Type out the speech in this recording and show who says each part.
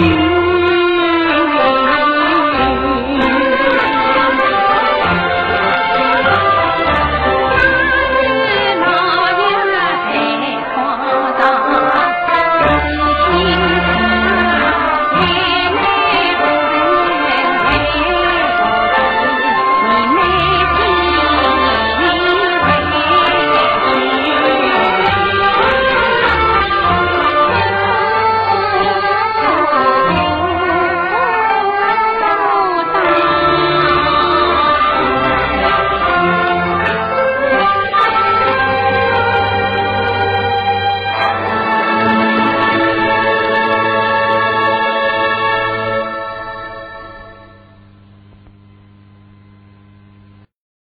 Speaker 1: you.